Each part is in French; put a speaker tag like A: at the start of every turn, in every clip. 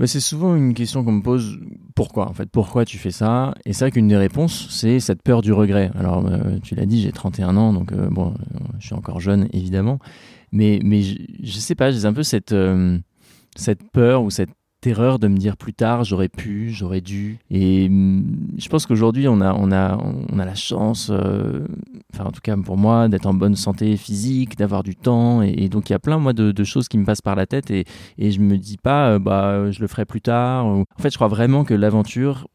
A: Bah, c'est souvent une question qu'on me pose pourquoi en fait pourquoi tu fais ça? Et c'est vrai qu'une des réponses c'est cette peur du regret. Alors euh, tu l'as dit j'ai 31 ans donc euh, bon je suis encore jeune évidemment. Mais mais je, je sais pas j'ai un peu cette euh, cette peur ou cette terreur de me dire plus tard j'aurais pu, j'aurais dû. Et hum, je pense qu'aujourd'hui on a, on, a, on a la chance, euh, enfin en tout cas pour moi, d'être en bonne santé physique, d'avoir du temps. Et, donc il y a plein moi de, de, choses qui me passent par la tête et, et je me dis pas euh, bah je le ferai plus tard. En fait je crois vraiment que l'aventure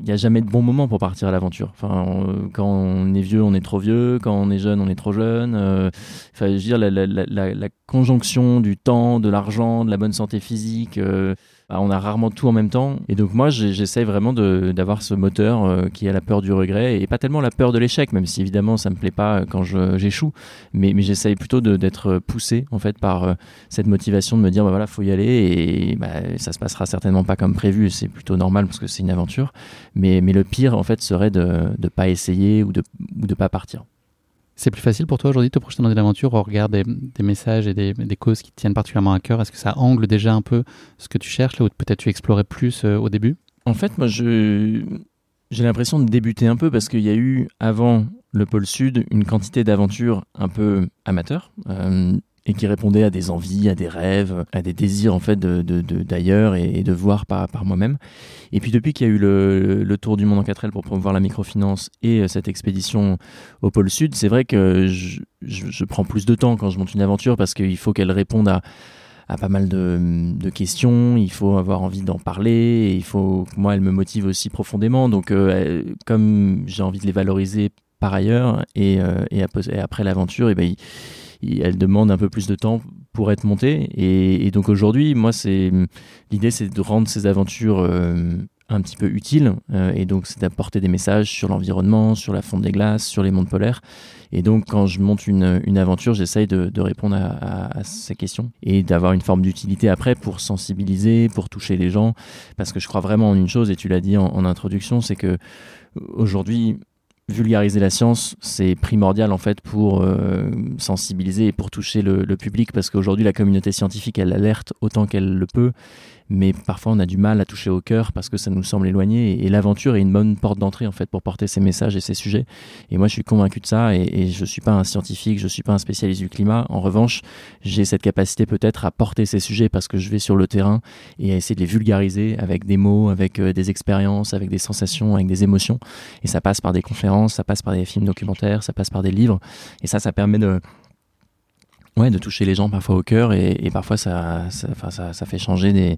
A: il n'y a jamais de bon moment pour partir à l'aventure. Enfin, quand on est vieux, on est trop vieux. Quand on est jeune, on est trop jeune. Euh, enfin, je veux dire, la, la, la, la, conjonction du temps, de l'argent, de la bonne santé physique, euh, bah, on a rarement tout en même temps. Et donc moi, j'essaye vraiment d'avoir ce moteur euh, qui a la peur du regret et pas tellement la peur de l'échec, même si évidemment ça me plaît pas quand j'échoue. mais mais j'essaye plutôt d'être poussé en fait par euh, cette motivation de me dire bah voilà, faut y aller et bah, ça se passera certainement pas comme prévu. C'est plutôt normal parce que c'est une aventure. Mais mais le pire en fait serait de ne pas essayer ou de de pas partir.
B: C'est plus facile pour toi aujourd'hui de te projeter dans une aventure au regard des, messages et des, causes qui tiennent particulièrement à cœur? Est-ce que ça angle déjà un peu ce que tu cherches là ou peut-être tu explorais plus euh, au début?
A: En fait, moi, j'ai l'impression de débuter un peu parce qu'il y a eu avant le pôle sud une quantité d'aventures un peu amateurs. Euh, et qui répondait à des envies, à des rêves, à des désirs en fait de, d'ailleurs et, de voir par, par moi-même. Et puis depuis qu'il y a eu le, le, tour du monde en 4L pour promouvoir la microfinance et euh, cette expédition au pôle sud, c'est vrai que je, je, prends plus de temps quand je monte une aventure parce qu'il faut qu'elle réponde à, à pas mal de, de, questions, il faut avoir envie d'en parler, et il faut que moi elle me motive aussi profondément. Donc euh, comme j'ai envie de les valoriser par ailleurs et, euh, et, après l'aventure, et ben il, elle demande un peu plus de temps pour être montée. Et, donc aujourd'hui, moi, c'est l'idée, c'est de rendre ces aventures euh, un petit peu utiles. Euh, et donc, c'est d'apporter des messages sur l'environnement, sur la fonte des glaces, sur les mondes polaires. Et donc, quand je monte une, aventure, j'essaye de, répondre à, à, ces questions et d'avoir une forme d'utilité après pour sensibiliser, pour toucher les gens. Parce que je crois vraiment en une chose, et tu l'as dit en, en introduction, c'est que aujourd'hui, vulgariser la science, c'est primordial en fait pour euh, sensibiliser et pour toucher le, le public parce qu'aujourd'hui la communauté scientifique elle alerte autant qu'elle le peut mais parfois on a du mal à toucher au cœur parce que ça nous semble éloigné et, l'aventure est une bonne porte d'entrée en fait pour porter ces messages et ces sujets. Et moi je suis convaincu de ça et, et je suis pas un scientifique je suis pas un spécialiste du climat. En revanche j'ai cette capacité peut-être à porter ces sujets parce que je vais sur le terrain et à essayer de les vulgariser avec des mots avec euh, des expériences avec des sensations avec des émotions. Et ça passe par des conférences ça passe par des films documentaires ça passe par des livres. Et ça ça permet de Ouais, de toucher les gens parfois au cœur et, et parfois ça, ça, ça, ça, fait changer des,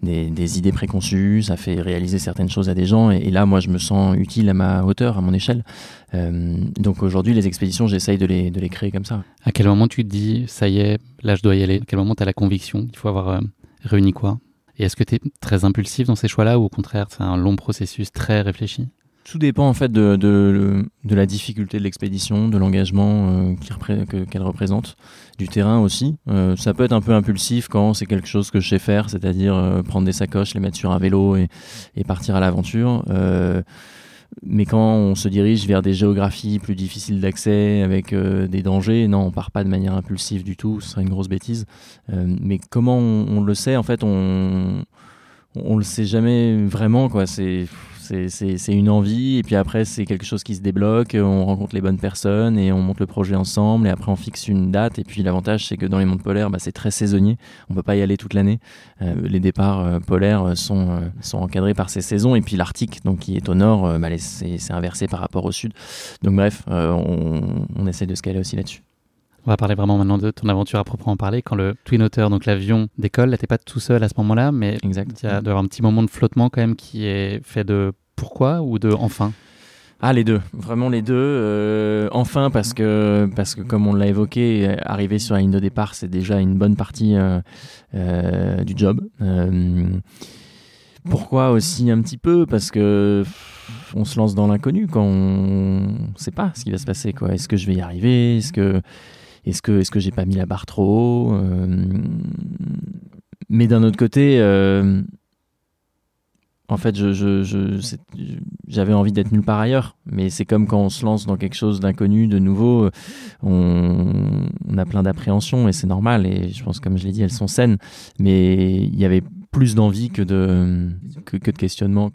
A: des, des, idées préconçues, ça fait réaliser certaines choses à des gens et, et, là moi je me sens utile à ma hauteur, à mon échelle. Euh, donc aujourd'hui les expéditions j'essaye de les, de les créer comme ça.
B: À quel moment tu te dis ça y est, là je dois y aller? À quel moment tu as la conviction qu'il faut avoir euh, réuni quoi? Et est-ce que tu es très impulsif dans ces choix-là ou au contraire c'est un long processus très réfléchi?
A: Tout dépend en fait de, la difficulté de l'expédition, de l'engagement euh, qu'elle représente, du terrain aussi. Euh, ça peut être un peu impulsif quand c'est quelque chose que je sais faire, c'est-à-dire euh, prendre des sacoches, les mettre sur un vélo et, partir à l'aventure. Mais quand on se dirige vers des géographies plus difficiles d'accès, avec des dangers, non, on part pas de manière impulsive du tout, ce serait une grosse bêtise. mais comment on, on, le sait En fait, on on le sait jamais vraiment, quoi. C'est c'est une envie, et puis après, c'est quelque chose qui se débloque, on rencontre les bonnes personnes, et on monte le projet ensemble, et après, on fixe une date. Et puis, l'avantage, c'est que dans les mondes polaires, bah, c'est très saisonnier. On peut pas y aller toute l'année. Euh, les départs euh, polaires sont, euh, sont encadrés par ces saisons, et puis l'Arctique, donc qui est au nord, bah, c'est inversé par rapport au sud. Donc, bref, on, on essaie de se caler aussi là-dessus.
B: On va parler vraiment maintenant de ton aventure à proprement parler. Quand le Twin Otter, donc l'avion, décolle, t'es pas tout seul à ce moment-là, mais il y a un petit moment de flottement quand même qui est fait de pourquoi ou de enfin?
A: Ah les deux, vraiment les deux. Euh, enfin parce que parce que comme on l'a évoqué, arriver sur la ligne de départ c'est déjà une bonne partie euh, euh, du job. Pourquoi aussi un petit peu? Parce que on se lance dans l'inconnu quand on ne sait pas ce qui va se passer. Quoi. Est-ce que je vais y arriver? Est-ce que est-ce que est-ce que j'ai pas mis la barre trop haut Mais d'un autre côté, en fait, j'avais envie d'être nulle part ailleurs. Mais c'est comme quand on se lance dans quelque chose d'inconnu, de nouveau, on, a plein d'appréhensions et c'est normal. Et je pense, comme je l'ai dit, elles sont saines. Mais il y avait plus d'envie que de, que, de questionnement.